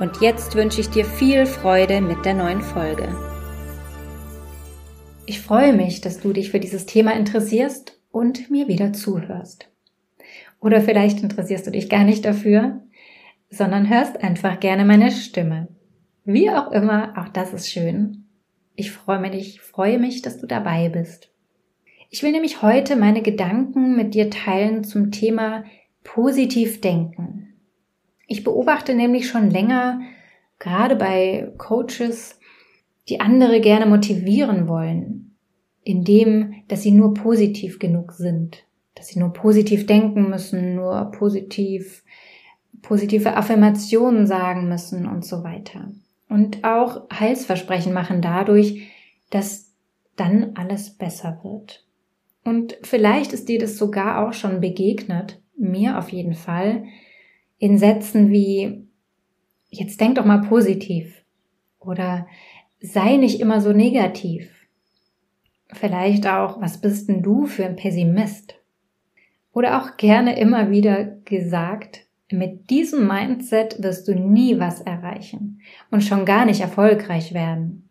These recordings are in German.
Und jetzt wünsche ich dir viel Freude mit der neuen Folge. Ich freue mich, dass du dich für dieses Thema interessierst und mir wieder zuhörst. Oder vielleicht interessierst du dich gar nicht dafür, sondern hörst einfach gerne meine Stimme. Wie auch immer, auch das ist schön. Ich freue mich, freue mich, dass du dabei bist. Ich will nämlich heute meine Gedanken mit dir teilen zum Thema positiv denken. Ich beobachte nämlich schon länger, gerade bei Coaches, die andere gerne motivieren wollen, indem, dass sie nur positiv genug sind, dass sie nur positiv denken müssen, nur positiv, positive Affirmationen sagen müssen und so weiter. Und auch Heilsversprechen machen dadurch, dass dann alles besser wird. Und vielleicht ist dir das sogar auch schon begegnet, mir auf jeden Fall, in Sätzen wie, jetzt denk doch mal positiv oder sei nicht immer so negativ. Vielleicht auch, was bist denn du für ein Pessimist? Oder auch gerne immer wieder gesagt, mit diesem Mindset wirst du nie was erreichen und schon gar nicht erfolgreich werden.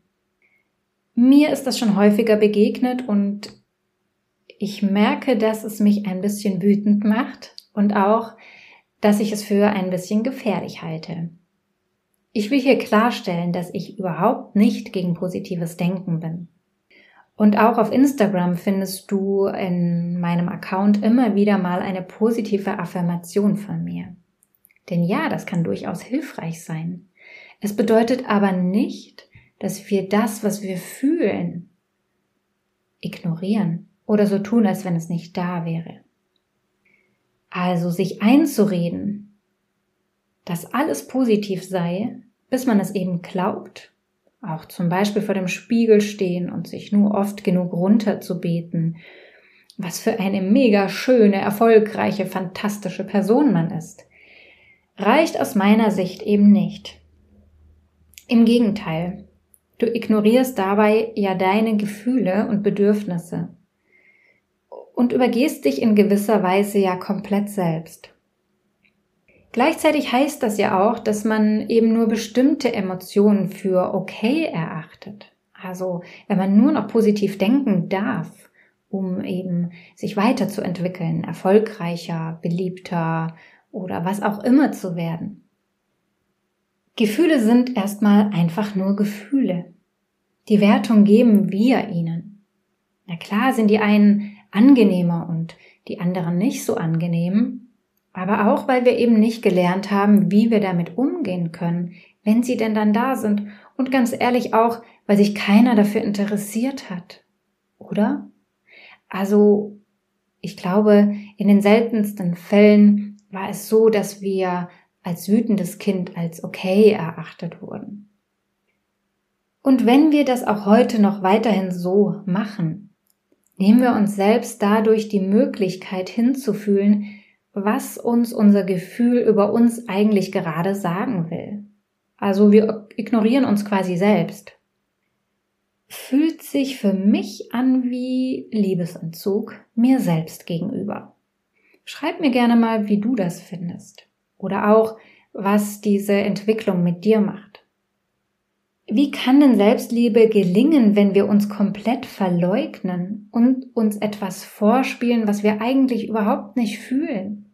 Mir ist das schon häufiger begegnet und ich merke, dass es mich ein bisschen wütend macht und auch, dass ich es für ein bisschen gefährlich halte. Ich will hier klarstellen, dass ich überhaupt nicht gegen positives Denken bin. Und auch auf Instagram findest du in meinem Account immer wieder mal eine positive Affirmation von mir. Denn ja, das kann durchaus hilfreich sein. Es bedeutet aber nicht, dass wir das, was wir fühlen, ignorieren oder so tun, als wenn es nicht da wäre. Also sich einzureden, dass alles positiv sei, bis man es eben glaubt, auch zum Beispiel vor dem Spiegel stehen und sich nur oft genug runterzubeten, was für eine mega schöne, erfolgreiche, fantastische Person man ist, reicht aus meiner Sicht eben nicht. Im Gegenteil, du ignorierst dabei ja deine Gefühle und Bedürfnisse und übergehst dich in gewisser Weise ja komplett selbst. Gleichzeitig heißt das ja auch, dass man eben nur bestimmte Emotionen für okay erachtet. Also wenn man nur noch positiv denken darf, um eben sich weiterzuentwickeln, erfolgreicher, beliebter oder was auch immer zu werden. Gefühle sind erstmal einfach nur Gefühle. Die Wertung geben wir ihnen. Na klar sind die einen angenehmer und die anderen nicht so angenehm, aber auch weil wir eben nicht gelernt haben, wie wir damit umgehen können, wenn sie denn dann da sind und ganz ehrlich auch, weil sich keiner dafür interessiert hat. Oder? Also, ich glaube, in den seltensten Fällen war es so, dass wir als wütendes Kind als okay erachtet wurden. Und wenn wir das auch heute noch weiterhin so machen, nehmen wir uns selbst dadurch die Möglichkeit hinzufühlen, was uns unser Gefühl über uns eigentlich gerade sagen will. Also wir ignorieren uns quasi selbst. Fühlt sich für mich an wie Liebesentzug mir selbst gegenüber. Schreib mir gerne mal, wie du das findest. Oder auch, was diese Entwicklung mit dir macht. Wie kann denn Selbstliebe gelingen, wenn wir uns komplett verleugnen und uns etwas vorspielen, was wir eigentlich überhaupt nicht fühlen?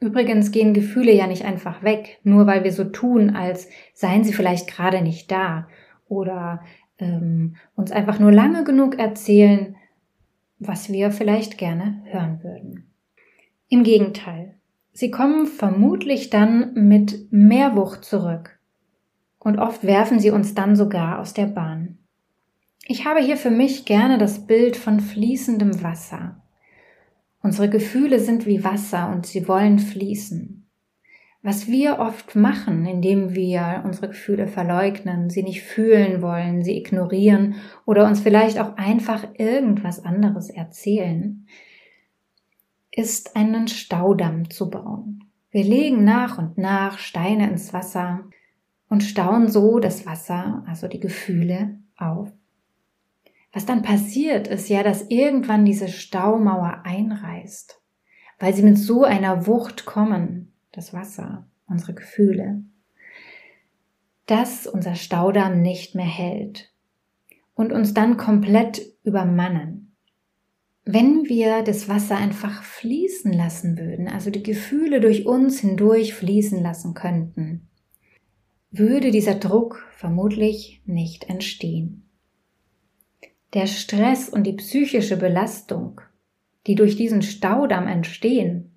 Übrigens gehen Gefühle ja nicht einfach weg, nur weil wir so tun, als seien sie vielleicht gerade nicht da oder ähm, uns einfach nur lange genug erzählen, was wir vielleicht gerne hören würden. Im Gegenteil, sie kommen vermutlich dann mit mehr Wucht zurück und oft werfen sie uns dann sogar aus der Bahn. Ich habe hier für mich gerne das Bild von fließendem Wasser. Unsere Gefühle sind wie Wasser und sie wollen fließen. Was wir oft machen, indem wir unsere Gefühle verleugnen, sie nicht fühlen wollen, sie ignorieren oder uns vielleicht auch einfach irgendwas anderes erzählen, ist einen Staudamm zu bauen. Wir legen nach und nach Steine ins Wasser und stauen so das Wasser, also die Gefühle, auf. Was dann passiert, ist ja, dass irgendwann diese Staumauer einreißt, weil sie mit so einer Wucht kommen, das Wasser, unsere Gefühle, dass unser Staudamm nicht mehr hält und uns dann komplett übermannen. Wenn wir das Wasser einfach fließen lassen würden, also die Gefühle durch uns hindurch fließen lassen könnten, würde dieser Druck vermutlich nicht entstehen. Der Stress und die psychische Belastung, die durch diesen Staudamm entstehen,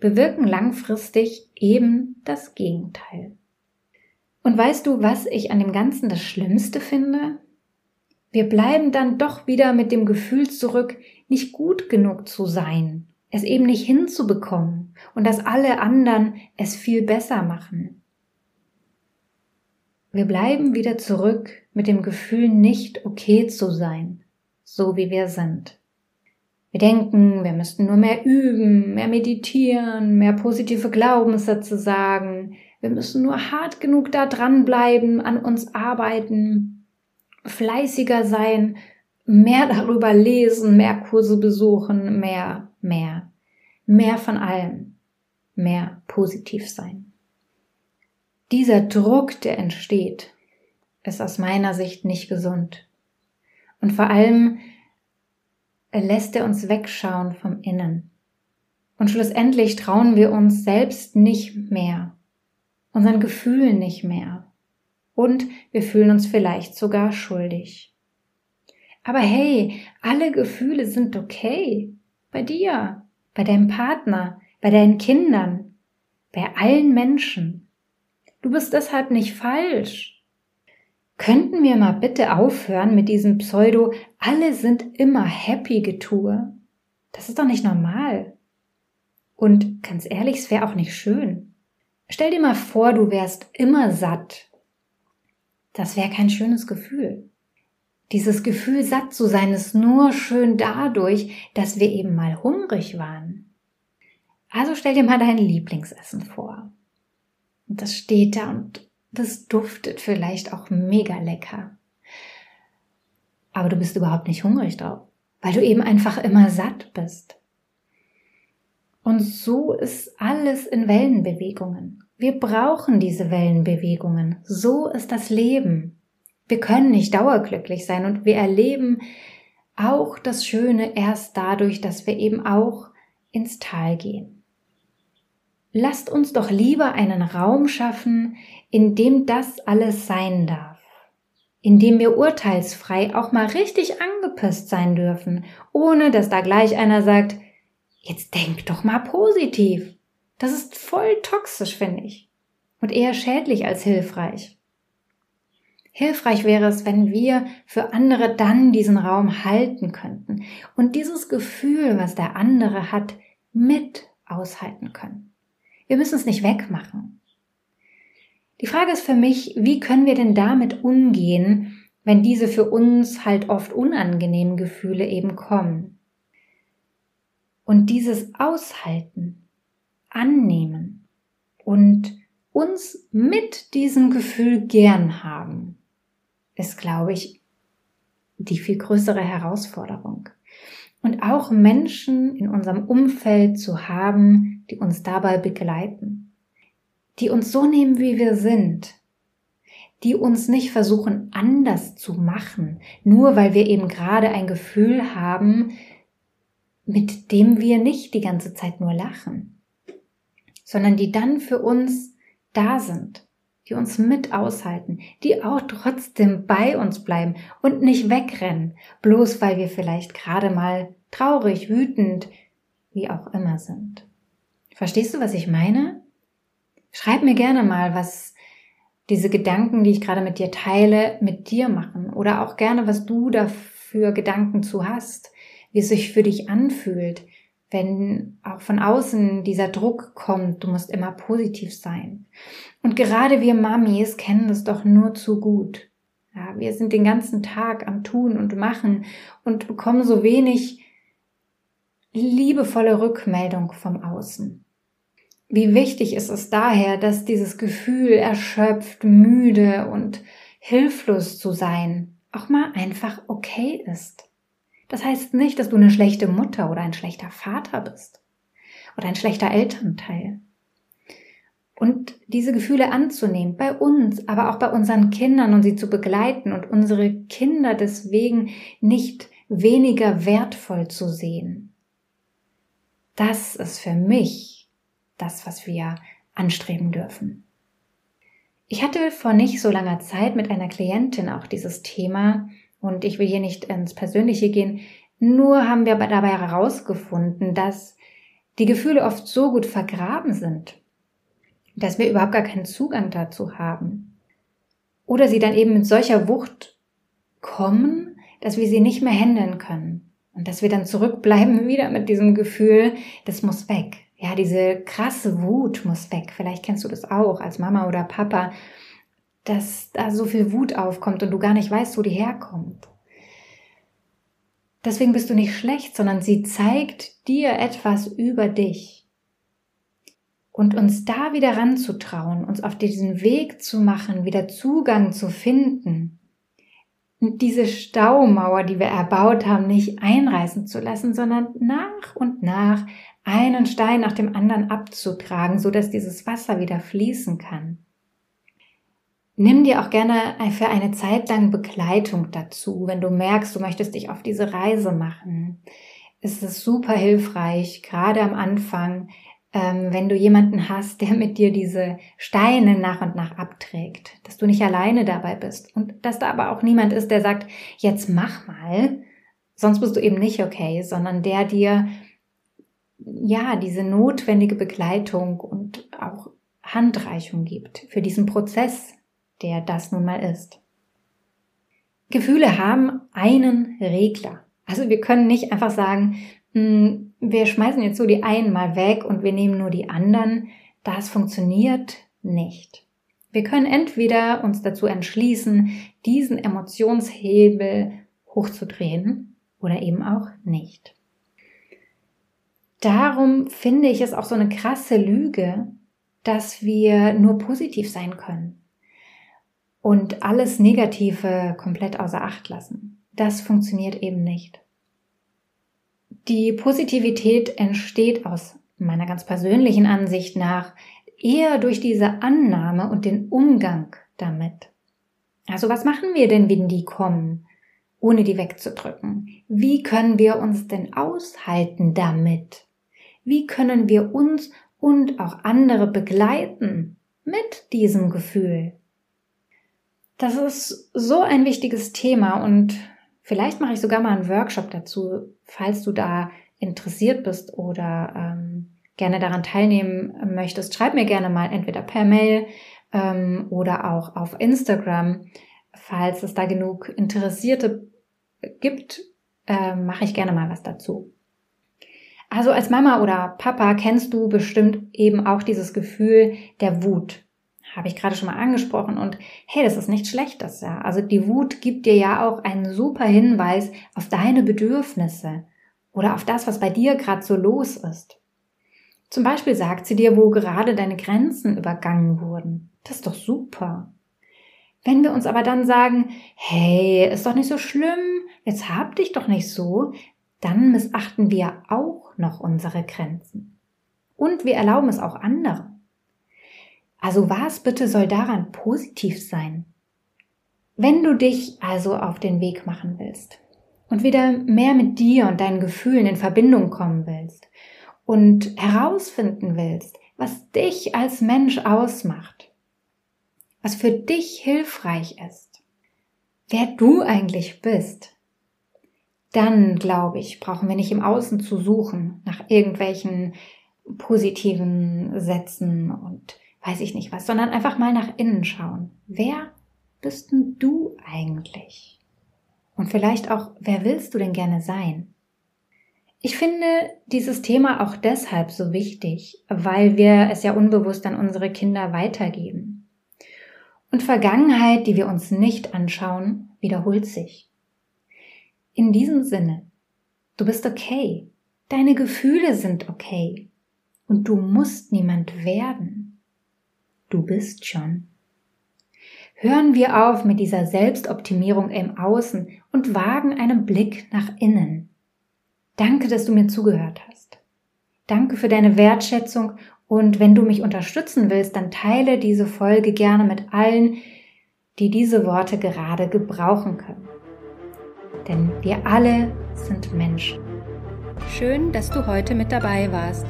bewirken langfristig eben das Gegenteil. Und weißt du, was ich an dem Ganzen das Schlimmste finde? Wir bleiben dann doch wieder mit dem Gefühl zurück, nicht gut genug zu sein, es eben nicht hinzubekommen und dass alle anderen es viel besser machen. Wir bleiben wieder zurück mit dem Gefühl, nicht okay zu sein, so wie wir sind. Wir denken, wir müssten nur mehr üben, mehr meditieren, mehr positive Glaubenssätze sagen. Wir müssen nur hart genug da dranbleiben, an uns arbeiten, fleißiger sein, mehr darüber lesen, mehr Kurse besuchen, mehr, mehr, mehr von allem, mehr positiv sein. Dieser Druck, der entsteht, ist aus meiner Sicht nicht gesund. Und vor allem lässt er uns wegschauen vom Innen. Und schlussendlich trauen wir uns selbst nicht mehr, unseren Gefühlen nicht mehr. Und wir fühlen uns vielleicht sogar schuldig. Aber hey, alle Gefühle sind okay. Bei dir, bei deinem Partner, bei deinen Kindern, bei allen Menschen. Du bist deshalb nicht falsch. Könnten wir mal bitte aufhören mit diesem Pseudo, alle sind immer happy Getue? Das ist doch nicht normal. Und ganz ehrlich, es wäre auch nicht schön. Stell dir mal vor, du wärst immer satt. Das wäre kein schönes Gefühl. Dieses Gefühl, satt zu sein, ist nur schön dadurch, dass wir eben mal hungrig waren. Also stell dir mal dein Lieblingsessen vor. Und das steht da und das duftet vielleicht auch mega lecker. Aber du bist überhaupt nicht hungrig drauf, weil du eben einfach immer satt bist. Und so ist alles in Wellenbewegungen. Wir brauchen diese Wellenbewegungen. So ist das Leben. Wir können nicht dauerglücklich sein und wir erleben auch das Schöne erst dadurch, dass wir eben auch ins Tal gehen. Lasst uns doch lieber einen Raum schaffen, in dem das alles sein darf, in dem wir urteilsfrei auch mal richtig angepisst sein dürfen, ohne dass da gleich einer sagt, jetzt denk doch mal positiv. Das ist voll toxisch, finde ich. Und eher schädlich als hilfreich. Hilfreich wäre es, wenn wir für andere dann diesen Raum halten könnten und dieses Gefühl, was der andere hat, mit aushalten können. Wir müssen es nicht wegmachen. Die Frage ist für mich, wie können wir denn damit umgehen, wenn diese für uns halt oft unangenehmen Gefühle eben kommen? Und dieses Aushalten, annehmen und uns mit diesem Gefühl gern haben, ist, glaube ich, die viel größere Herausforderung. Und auch Menschen in unserem Umfeld zu haben, die uns dabei begleiten, die uns so nehmen, wie wir sind, die uns nicht versuchen anders zu machen, nur weil wir eben gerade ein Gefühl haben, mit dem wir nicht die ganze Zeit nur lachen, sondern die dann für uns da sind, die uns mit aushalten, die auch trotzdem bei uns bleiben und nicht wegrennen, bloß weil wir vielleicht gerade mal traurig, wütend, wie auch immer sind. Verstehst du, was ich meine? Schreib mir gerne mal, was diese Gedanken, die ich gerade mit dir teile, mit dir machen. Oder auch gerne, was du dafür Gedanken zu hast, wie es sich für dich anfühlt, wenn auch von außen dieser Druck kommt, du musst immer positiv sein. Und gerade wir Mamis kennen das doch nur zu gut. Ja, wir sind den ganzen Tag am Tun und Machen und bekommen so wenig liebevolle Rückmeldung vom Außen. Wie wichtig ist es daher, dass dieses Gefühl erschöpft, müde und hilflos zu sein auch mal einfach okay ist. Das heißt nicht, dass du eine schlechte Mutter oder ein schlechter Vater bist oder ein schlechter Elternteil. Und diese Gefühle anzunehmen, bei uns, aber auch bei unseren Kindern und sie zu begleiten und unsere Kinder deswegen nicht weniger wertvoll zu sehen. Das ist für mich das, was wir anstreben dürfen. Ich hatte vor nicht so langer Zeit mit einer Klientin auch dieses Thema und ich will hier nicht ins Persönliche gehen, nur haben wir dabei herausgefunden, dass die Gefühle oft so gut vergraben sind, dass wir überhaupt gar keinen Zugang dazu haben. Oder sie dann eben mit solcher Wucht kommen, dass wir sie nicht mehr handeln können. Und dass wir dann zurückbleiben wieder mit diesem Gefühl, das muss weg. Ja, diese krasse Wut muss weg. Vielleicht kennst du das auch als Mama oder Papa, dass da so viel Wut aufkommt und du gar nicht weißt, wo die herkommt. Deswegen bist du nicht schlecht, sondern sie zeigt dir etwas über dich. Und uns da wieder ranzutrauen, uns auf diesen Weg zu machen, wieder Zugang zu finden, diese Staumauer, die wir erbaut haben, nicht einreißen zu lassen, sondern nach und nach einen Stein nach dem anderen abzutragen, so dass dieses Wasser wieder fließen kann. Nimm dir auch gerne für eine Zeit lang Begleitung dazu, wenn du merkst, du möchtest dich auf diese Reise machen. Es ist super hilfreich, gerade am Anfang, ähm, wenn du jemanden hast, der mit dir diese Steine nach und nach abträgt, dass du nicht alleine dabei bist und dass da aber auch niemand ist, der sagt, jetzt mach mal, sonst bist du eben nicht okay, sondern der dir ja diese notwendige Begleitung und auch Handreichung gibt für diesen Prozess, der das nun mal ist. Gefühle haben einen Regler. Also wir können nicht einfach sagen, hm, wir schmeißen jetzt so die einen mal weg und wir nehmen nur die anderen. Das funktioniert nicht. Wir können entweder uns dazu entschließen, diesen Emotionshebel hochzudrehen oder eben auch nicht. Darum finde ich es auch so eine krasse Lüge, dass wir nur positiv sein können und alles Negative komplett außer Acht lassen. Das funktioniert eben nicht. Die Positivität entsteht aus meiner ganz persönlichen Ansicht nach eher durch diese Annahme und den Umgang damit. Also was machen wir denn, wenn die kommen, ohne die wegzudrücken? Wie können wir uns denn aushalten damit? Wie können wir uns und auch andere begleiten mit diesem Gefühl? Das ist so ein wichtiges Thema und vielleicht mache ich sogar mal einen Workshop dazu, falls du da interessiert bist oder ähm, gerne daran teilnehmen möchtest. Schreib mir gerne mal entweder per Mail ähm, oder auch auf Instagram, falls es da genug Interessierte gibt, äh, mache ich gerne mal was dazu. Also als Mama oder Papa kennst du bestimmt eben auch dieses Gefühl der Wut habe ich gerade schon mal angesprochen und hey, das ist nichts Schlechtes, ja. Also die Wut gibt dir ja auch einen super Hinweis auf deine Bedürfnisse oder auf das, was bei dir gerade so los ist. Zum Beispiel sagt sie dir, wo gerade deine Grenzen übergangen wurden. Das ist doch super. Wenn wir uns aber dann sagen, hey, ist doch nicht so schlimm, jetzt hab dich doch nicht so, dann missachten wir auch noch unsere Grenzen. Und wir erlauben es auch anderen. Also was bitte soll daran positiv sein? Wenn du dich also auf den Weg machen willst und wieder mehr mit dir und deinen Gefühlen in Verbindung kommen willst und herausfinden willst, was dich als Mensch ausmacht, was für dich hilfreich ist, wer du eigentlich bist, dann glaube ich, brauchen wir nicht im Außen zu suchen nach irgendwelchen positiven Sätzen und weiß ich nicht was, sondern einfach mal nach innen schauen. Wer bist denn du eigentlich? Und vielleicht auch, wer willst du denn gerne sein? Ich finde dieses Thema auch deshalb so wichtig, weil wir es ja unbewusst an unsere Kinder weitergeben. Und Vergangenheit, die wir uns nicht anschauen, wiederholt sich. In diesem Sinne, du bist okay. Deine Gefühle sind okay. Und du musst niemand werden. Du bist schon. Hören wir auf mit dieser Selbstoptimierung im Außen und wagen einen Blick nach innen. Danke, dass du mir zugehört hast. Danke für deine Wertschätzung und wenn du mich unterstützen willst, dann teile diese Folge gerne mit allen, die diese Worte gerade gebrauchen können. Denn wir alle sind Menschen. Schön, dass du heute mit dabei warst.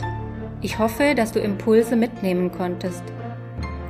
Ich hoffe, dass du Impulse mitnehmen konntest.